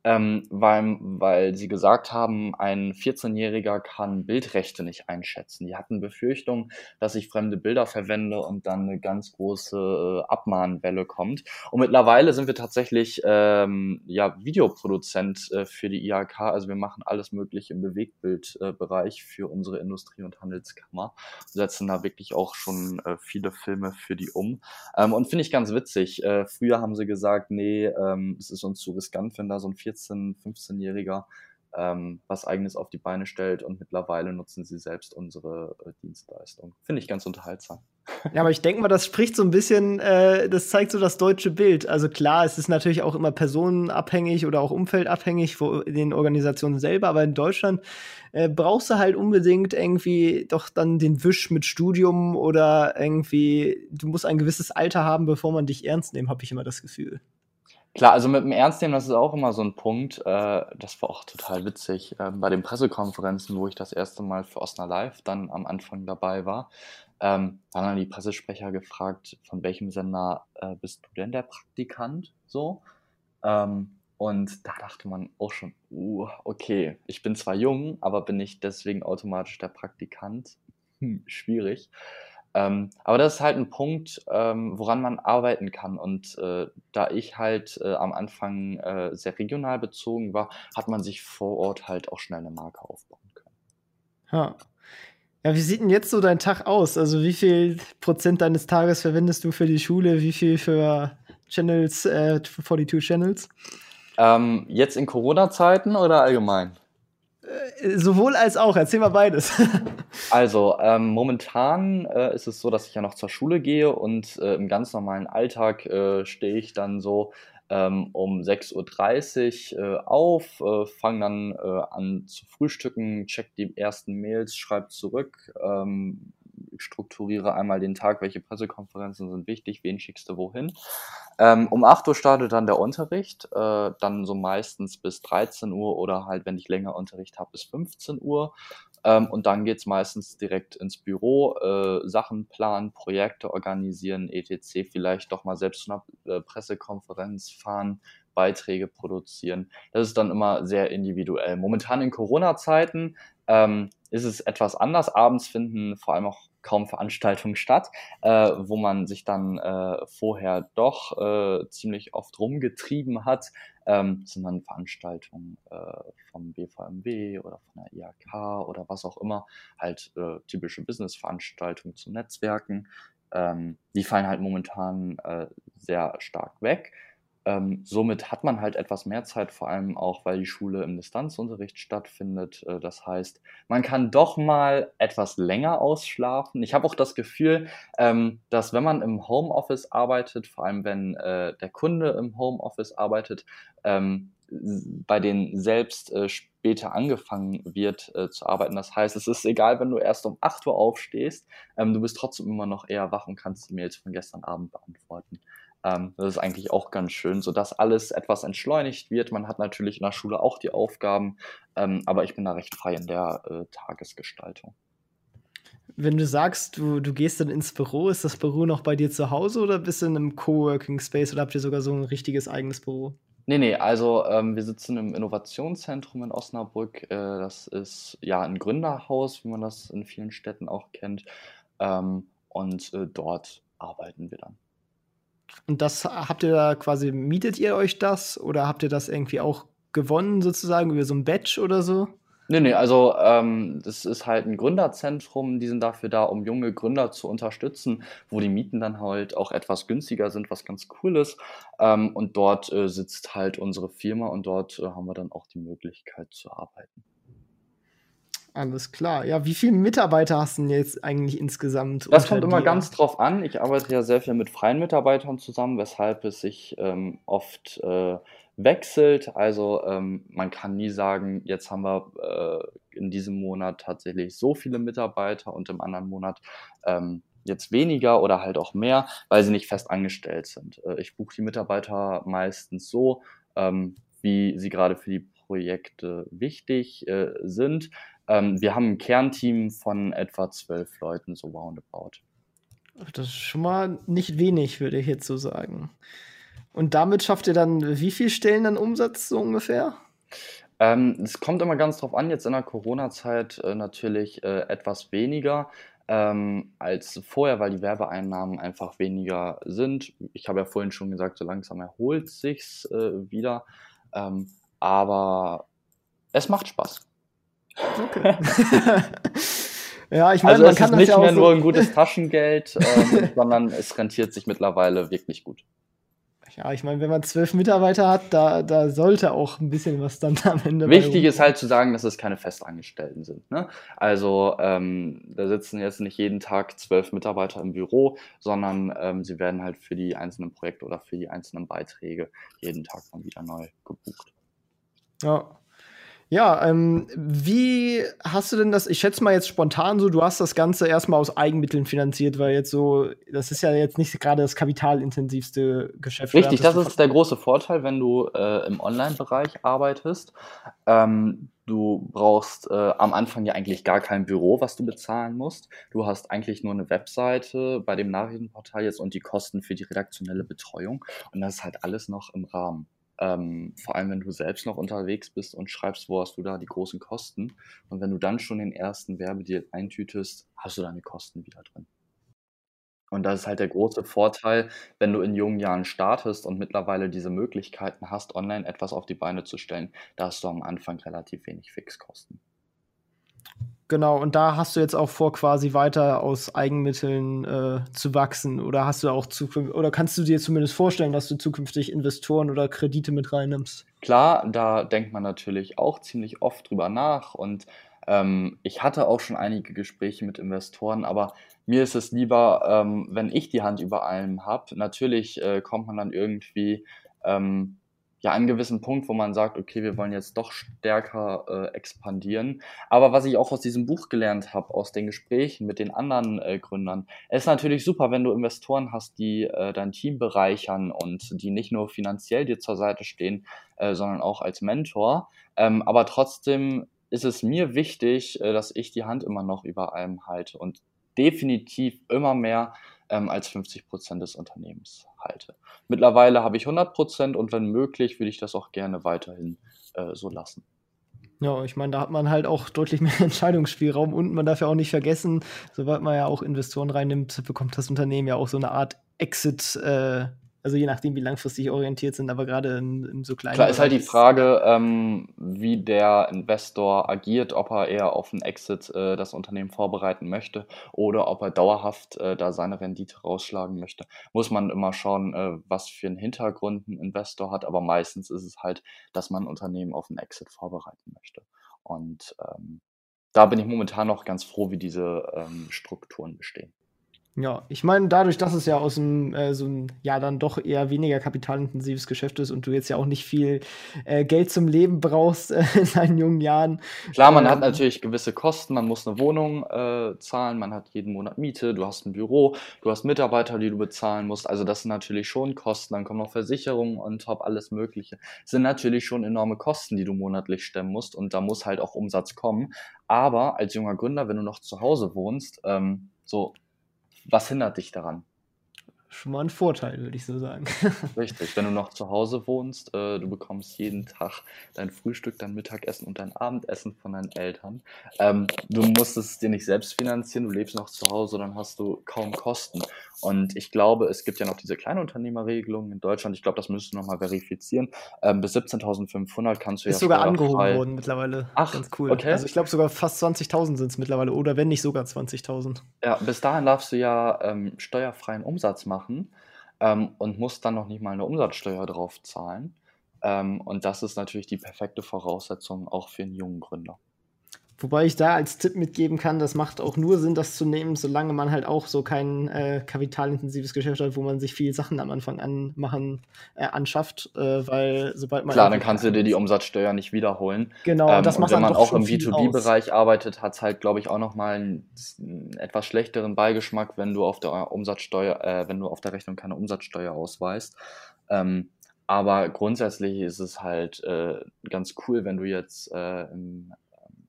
ähm, weil, weil sie gesagt haben, ein 14-Jähriger kann Bildrechte nicht einschätzen. Die hatten Befürchtung, dass ich fremde Bilder verwende und dann eine ganz große äh, Abmahnwelle kommt. Und mittlerweile sind wir tatsächlich ähm, ja, Videoproduzent äh, für die IHK. Also wir machen alles Mögliche im Bewegtbildbereich äh, für unsere Industrie- und Handelskammer. Setzen da wirklich auch schon äh, viele Filme für die um. Ähm, und finde ich ganz witzig. Äh, früher haben sie gesagt, nee, ähm, es ist uns zu riskant, wenn da so ein 14 14-, 15-Jähriger ähm, was eigenes auf die Beine stellt und mittlerweile nutzen sie selbst unsere äh, Dienstleistung. Finde ich ganz unterhaltsam. Ja, aber ich denke mal, das spricht so ein bisschen, äh, das zeigt so das deutsche Bild. Also klar, es ist natürlich auch immer personenabhängig oder auch umfeldabhängig in den Organisationen selber, aber in Deutschland äh, brauchst du halt unbedingt irgendwie doch dann den Wisch mit Studium oder irgendwie, du musst ein gewisses Alter haben, bevor man dich ernst nimmt, habe ich immer das Gefühl. Klar, also mit dem Ernst nehmen, das ist auch immer so ein Punkt. Äh, das war auch total witzig. Äh, bei den Pressekonferenzen, wo ich das erste Mal für Osner Live dann am Anfang dabei war, ähm, haben dann die Pressesprecher gefragt, von welchem Sender äh, bist du denn der Praktikant? So. Ähm, und da dachte man auch schon, uh, okay, ich bin zwar jung, aber bin ich deswegen automatisch der Praktikant? Hm, schwierig. Ähm, aber das ist halt ein Punkt, ähm, woran man arbeiten kann. Und äh, da ich halt äh, am Anfang äh, sehr regional bezogen war, hat man sich vor Ort halt auch schnell eine Marke aufbauen können. Ja. Ja, wie sieht denn jetzt so dein Tag aus? Also wie viel Prozent deines Tages verwendest du für die Schule? Wie viel für Channels, äh, 42 Channels? Ähm, jetzt in Corona-Zeiten oder allgemein? Äh, sowohl als auch, erzähl mal beides. also, ähm, momentan äh, ist es so, dass ich ja noch zur Schule gehe und äh, im ganz normalen Alltag äh, stehe ich dann so ähm, um 6.30 Uhr äh, auf, äh, fange dann an zu frühstücken, check die ersten Mails, schreibe zurück, ähm, strukturiere einmal den Tag, welche Pressekonferenzen sind wichtig, wen schickst du wohin. Ähm, um 8 Uhr startet dann der Unterricht, äh, dann so meistens bis 13 Uhr oder halt, wenn ich länger Unterricht habe, bis 15 Uhr. Ähm, und dann geht es meistens direkt ins Büro, äh, Sachen planen, Projekte organisieren, etc. Vielleicht doch mal selbst zu einer äh, Pressekonferenz fahren, Beiträge produzieren. Das ist dann immer sehr individuell. Momentan in Corona-Zeiten ähm, ist es etwas anders. Abends finden vor allem auch kaum Veranstaltungen statt, äh, wo man sich dann äh, vorher doch äh, ziemlich oft rumgetrieben hat. Ähm, sind dann Veranstaltungen äh, vom BVMW oder von der IHK oder was auch immer, halt äh, typische Business-Veranstaltungen zu Netzwerken. Ähm, die fallen halt momentan äh, sehr stark weg. Ähm, somit hat man halt etwas mehr Zeit, vor allem auch, weil die Schule im Distanzunterricht stattfindet. Äh, das heißt, man kann doch mal etwas länger ausschlafen. Ich habe auch das Gefühl, ähm, dass wenn man im Homeoffice arbeitet, vor allem wenn äh, der Kunde im Homeoffice arbeitet, ähm, bei denen selbst äh, später angefangen wird äh, zu arbeiten. Das heißt, es ist egal, wenn du erst um 8 Uhr aufstehst, ähm, du bist trotzdem immer noch eher wach und kannst die Mails von gestern Abend beantworten. Ähm, das ist eigentlich auch ganz schön, sodass alles etwas entschleunigt wird. Man hat natürlich in der Schule auch die Aufgaben, ähm, aber ich bin da recht frei in der äh, Tagesgestaltung. Wenn du sagst, du, du gehst dann ins Büro, ist das Büro noch bei dir zu Hause oder bist du in einem Coworking Space oder habt ihr sogar so ein richtiges eigenes Büro? Nee, nee, also ähm, wir sitzen im Innovationszentrum in Osnabrück. Äh, das ist ja ein Gründerhaus, wie man das in vielen Städten auch kennt. Ähm, und äh, dort arbeiten wir dann. Und das habt ihr da quasi, mietet ihr euch das oder habt ihr das irgendwie auch gewonnen sozusagen über so ein Badge oder so? Nee, nee, also ähm, das ist halt ein Gründerzentrum, die sind dafür da, um junge Gründer zu unterstützen, wo die Mieten dann halt auch etwas günstiger sind, was ganz cool ist. Ähm, und dort äh, sitzt halt unsere Firma und dort äh, haben wir dann auch die Möglichkeit zu arbeiten. Alles klar. Ja, wie viele Mitarbeiter hast du denn jetzt eigentlich insgesamt? Das kommt immer dir? ganz drauf an. Ich arbeite ja sehr viel mit freien Mitarbeitern zusammen, weshalb es sich ähm, oft äh, wechselt. Also ähm, man kann nie sagen, jetzt haben wir äh, in diesem Monat tatsächlich so viele Mitarbeiter und im anderen Monat ähm, jetzt weniger oder halt auch mehr, weil sie nicht fest angestellt sind. Äh, ich buche die Mitarbeiter meistens so, ähm, wie sie gerade für die Projekte wichtig äh, sind. Ähm, wir haben ein Kernteam von etwa zwölf Leuten, so roundabout. Das ist schon mal nicht wenig, würde ich jetzt so sagen. Und damit schafft ihr dann wie viel Stellen dann Umsatz so ungefähr? Ähm, es kommt immer ganz drauf an, jetzt in der Corona-Zeit äh, natürlich äh, etwas weniger ähm, als vorher, weil die Werbeeinnahmen einfach weniger sind. Ich habe ja vorhin schon gesagt, so langsam erholt sich's äh, wieder. Ähm, aber es macht Spaß. Okay. ja, ich meine, also man kann ist nicht ja mehr nur ein gutes Taschengeld, ähm, sondern es rentiert sich mittlerweile wirklich gut. Ja, ich meine, wenn man zwölf Mitarbeiter hat, da, da sollte auch ein bisschen was dann am Ende. Wichtig ist halt zu sagen, dass es keine Festangestellten sind. Ne? Also ähm, da sitzen jetzt nicht jeden Tag zwölf Mitarbeiter im Büro, sondern ähm, sie werden halt für die einzelnen Projekte oder für die einzelnen Beiträge jeden Tag dann wieder neu gebucht. Ja, ja, ähm, wie hast du denn das? Ich schätze mal jetzt spontan so, du hast das Ganze erstmal aus Eigenmitteln finanziert, weil jetzt so, das ist ja jetzt nicht gerade das kapitalintensivste Geschäft. Richtig, das ist der große Vorteil, wenn du äh, im Online-Bereich arbeitest. Ähm, du brauchst äh, am Anfang ja eigentlich gar kein Büro, was du bezahlen musst. Du hast eigentlich nur eine Webseite bei dem Nachrichtenportal jetzt und die Kosten für die redaktionelle Betreuung. Und das ist halt alles noch im Rahmen. Ähm, vor allem, wenn du selbst noch unterwegs bist und schreibst, wo hast du da die großen Kosten. Und wenn du dann schon den ersten Werbedeal eintütest, hast du deine Kosten wieder drin. Und das ist halt der große Vorteil, wenn du in jungen Jahren startest und mittlerweile diese Möglichkeiten hast, online etwas auf die Beine zu stellen. Da hast du am Anfang relativ wenig Fixkosten. Genau, und da hast du jetzt auch vor, quasi weiter aus Eigenmitteln äh, zu wachsen. Oder hast du auch zukünftig, oder kannst du dir zumindest vorstellen, dass du zukünftig Investoren oder Kredite mit reinnimmst? Klar, da denkt man natürlich auch ziemlich oft drüber nach. Und ähm, ich hatte auch schon einige Gespräche mit Investoren, aber mir ist es lieber, ähm, wenn ich die Hand über allem habe. Natürlich äh, kommt man dann irgendwie ähm, ja einen gewissen Punkt, wo man sagt, okay, wir wollen jetzt doch stärker äh, expandieren. Aber was ich auch aus diesem Buch gelernt habe, aus den Gesprächen mit den anderen äh, Gründern, ist natürlich super, wenn du Investoren hast, die äh, dein Team bereichern und die nicht nur finanziell dir zur Seite stehen, äh, sondern auch als Mentor. Ähm, aber trotzdem ist es mir wichtig, äh, dass ich die Hand immer noch über allem halte und definitiv immer mehr ähm, als 50 Prozent des Unternehmens halte. Mittlerweile habe ich 100 Prozent und wenn möglich, würde ich das auch gerne weiterhin äh, so lassen. Ja, ich meine, da hat man halt auch deutlich mehr Entscheidungsspielraum und man darf ja auch nicht vergessen, sobald man ja auch Investoren reinnimmt, bekommt das Unternehmen ja auch so eine Art Exit, äh, also je nachdem, wie langfristig orientiert sind, aber gerade in, in so kleinen. Klar, ist halt die Frage, ähm, wie der Investor agiert, ob er eher auf einen Exit äh, das Unternehmen vorbereiten möchte oder ob er dauerhaft äh, da seine Rendite rausschlagen möchte. Muss man immer schauen, äh, was für einen Hintergrund ein Investor hat, aber meistens ist es halt, dass man ein Unternehmen auf einen Exit vorbereiten möchte. Und ähm, da bin ich momentan noch ganz froh, wie diese ähm, Strukturen bestehen. Ja, ich meine, dadurch, dass es ja aus einem äh, so ein ja dann doch eher weniger kapitalintensives Geschäft ist und du jetzt ja auch nicht viel äh, Geld zum Leben brauchst äh, in deinen jungen Jahren. Klar, man hat ähm, natürlich gewisse Kosten, man muss eine Wohnung äh, zahlen, man hat jeden Monat Miete, du hast ein Büro, du hast Mitarbeiter, die du bezahlen musst. Also das sind natürlich schon Kosten, dann kommen noch Versicherungen und top, alles Mögliche. Das sind natürlich schon enorme Kosten, die du monatlich stemmen musst und da muss halt auch Umsatz kommen. Aber als junger Gründer, wenn du noch zu Hause wohnst, ähm, so was hindert dich daran? Schon mal ein Vorteil, würde ich so sagen. Richtig, wenn du noch zu Hause wohnst, äh, du bekommst jeden Tag dein Frühstück, dein Mittagessen und dein Abendessen von deinen Eltern. Ähm, du musst es dir nicht selbst finanzieren, du lebst noch zu Hause, dann hast du kaum Kosten. Und ich glaube, es gibt ja noch diese Kleinunternehmerregelung in Deutschland. Ich glaube, das müsstest du nochmal verifizieren. Ähm, bis 17.500 kannst du Ist ja sogar angehoben worden mittlerweile. Ach, ganz cool. Okay. Also ich glaube sogar fast 20.000 sind es mittlerweile oder wenn nicht sogar 20.000. Ja, bis dahin darfst du ja ähm, steuerfreien Umsatz machen machen ähm, und muss dann noch nicht mal eine Umsatzsteuer drauf zahlen. Ähm, und das ist natürlich die perfekte Voraussetzung auch für einen jungen Gründer. Wobei ich da als Tipp mitgeben kann, das macht auch nur Sinn, das zu nehmen, solange man halt auch so kein äh, kapitalintensives Geschäft hat, wo man sich viele Sachen am Anfang an machen, äh, anschafft, äh, weil sobald man. Klar, dann kannst du dir die Umsatzsteuer nicht wiederholen. Genau, ähm, das macht und wenn man auch im B2B-Bereich arbeitet, hat es halt, glaube ich, auch nochmal einen, einen etwas schlechteren Beigeschmack, wenn du auf der Umsatzsteuer, äh, wenn du auf der Rechnung keine Umsatzsteuer ausweist. Ähm, aber grundsätzlich ist es halt äh, ganz cool, wenn du jetzt äh, im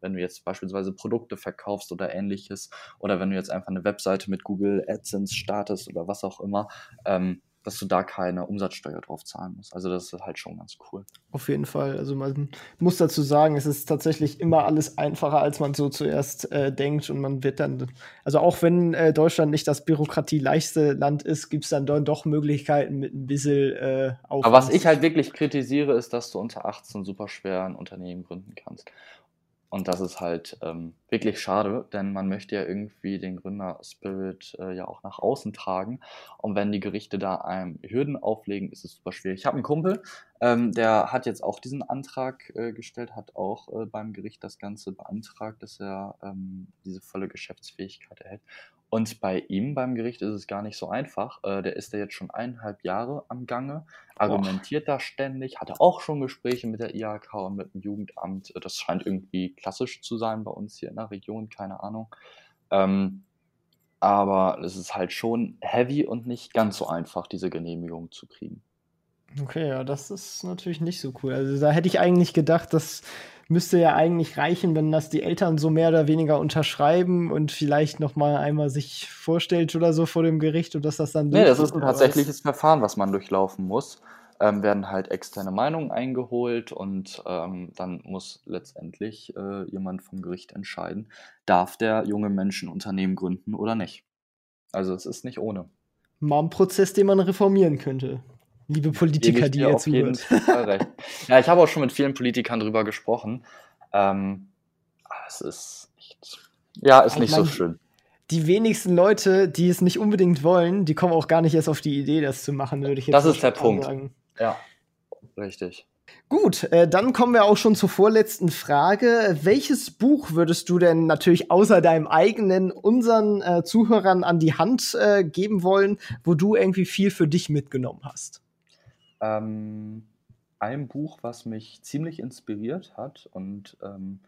wenn du jetzt beispielsweise Produkte verkaufst oder ähnliches, oder wenn du jetzt einfach eine Webseite mit Google AdSense startest oder was auch immer, ähm, dass du da keine Umsatzsteuer drauf zahlen musst. Also das ist halt schon ganz cool. Auf jeden Fall. Also man muss dazu sagen, es ist tatsächlich immer alles einfacher, als man so zuerst äh, denkt. Und man wird dann, also auch wenn äh, Deutschland nicht das bürokratieleichste Land ist, gibt es dann doch Möglichkeiten mit ein bisschen äh, Aufwand. Aber was ich halt wirklich kritisiere, ist, dass du unter 18 super schwer ein Unternehmen gründen kannst. Und das ist halt ähm, wirklich schade, denn man möchte ja irgendwie den Gründer-Spirit äh, ja auch nach außen tragen. Und wenn die Gerichte da einem Hürden auflegen, ist es super schwierig. Ich habe einen Kumpel, ähm, der hat jetzt auch diesen Antrag äh, gestellt, hat auch äh, beim Gericht das Ganze beantragt, dass er ähm, diese volle Geschäftsfähigkeit erhält. Und bei ihm beim Gericht ist es gar nicht so einfach. Äh, der ist ja jetzt schon eineinhalb Jahre am Gange, argumentiert Boah. da ständig, hatte auch schon Gespräche mit der IHK und mit dem Jugendamt. Das scheint irgendwie klassisch zu sein bei uns hier in der Region, keine Ahnung. Ähm, aber es ist halt schon heavy und nicht ganz so einfach, diese Genehmigung zu kriegen. Okay, ja, das ist natürlich nicht so cool. Also da hätte ich eigentlich gedacht, dass müsste ja eigentlich reichen, wenn das die Eltern so mehr oder weniger unterschreiben und vielleicht noch mal einmal sich vorstellt oder so vor dem Gericht und dass das dann. Nee, das ist ein tatsächliches Verfahren, was man durchlaufen muss. Ähm, werden halt externe Meinungen eingeholt und ähm, dann muss letztendlich äh, jemand vom Gericht entscheiden, darf der junge Mensch ein Unternehmen gründen oder nicht. Also es ist nicht ohne. Mal ein Prozess, den man reformieren könnte. Liebe Politiker, die ihr zuhört. Ja, ich habe auch schon mit vielen Politikern drüber gesprochen. Ähm, es ist nicht Ja, ist nicht mein, so schön. Die wenigsten Leute, die es nicht unbedingt wollen, die kommen auch gar nicht erst auf die Idee, das zu machen, würde ich jetzt Das ist der Punkt. Sagen. Ja, richtig. Gut, äh, dann kommen wir auch schon zur vorletzten Frage. Welches Buch würdest du denn natürlich außer deinem eigenen unseren äh, Zuhörern an die Hand äh, geben wollen, wo du irgendwie viel für dich mitgenommen hast? Ähm, ein Buch, was mich ziemlich inspiriert hat und ähm,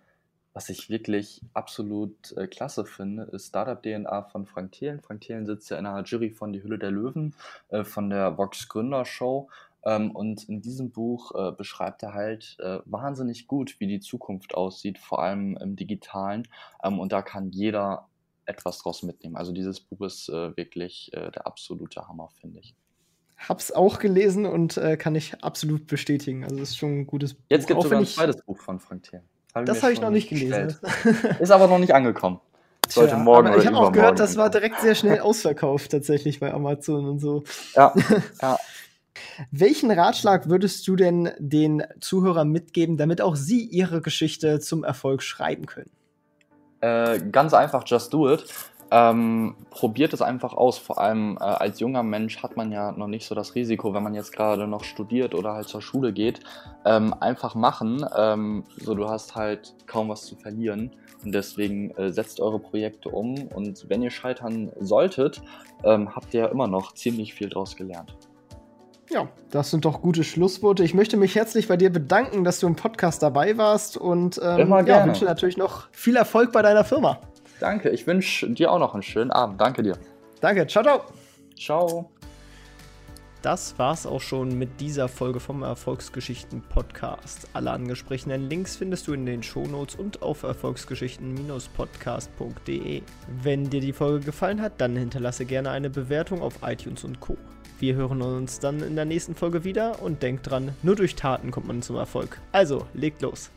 was ich wirklich absolut äh, klasse finde, ist Startup DNA von Frank Thelen. Frank Thelen sitzt ja in einer Jury von Die Hülle der Löwen, äh, von der Vox Gründer Show ähm, und in diesem Buch äh, beschreibt er halt äh, wahnsinnig gut, wie die Zukunft aussieht, vor allem im digitalen. Ähm, und da kann jeder etwas draus mitnehmen. Also dieses Buch ist äh, wirklich äh, der absolute Hammer, finde ich. Hab's auch gelesen und äh, kann ich absolut bestätigen. Also es ist schon ein gutes Buch. Jetzt gibt es sogar ein zweites Buch von Frank Thelen. Hab das habe ich noch nicht gelesen. ist aber noch nicht angekommen. Sollte morgen aber ich habe auch gehört, das war direkt sehr schnell ausverkauft tatsächlich bei Amazon und so. Ja, ja. Welchen Ratschlag würdest du denn den Zuhörern mitgeben, damit auch sie ihre Geschichte zum Erfolg schreiben können? Äh, ganz einfach, just do it. Ähm, probiert es einfach aus. Vor allem äh, als junger Mensch hat man ja noch nicht so das Risiko, wenn man jetzt gerade noch studiert oder halt zur Schule geht. Ähm, einfach machen. Ähm, so, du hast halt kaum was zu verlieren. Und deswegen äh, setzt eure Projekte um. Und wenn ihr scheitern solltet, ähm, habt ihr ja immer noch ziemlich viel draus gelernt. Ja, das sind doch gute Schlussworte. Ich möchte mich herzlich bei dir bedanken, dass du im Podcast dabei warst und ähm. Ja, wünsche natürlich noch viel Erfolg bei deiner Firma. Danke, ich wünsche dir auch noch einen schönen Abend. Danke dir. Danke, ciao, ciao. Ciao. Das war's auch schon mit dieser Folge vom Erfolgsgeschichten Podcast. Alle angesprochenen Links findest du in den Shownotes und auf erfolgsgeschichten-podcast.de. Wenn dir die Folge gefallen hat, dann hinterlasse gerne eine Bewertung auf iTunes und Co. Wir hören uns dann in der nächsten Folge wieder und denkt dran, nur durch Taten kommt man zum Erfolg. Also, legt los.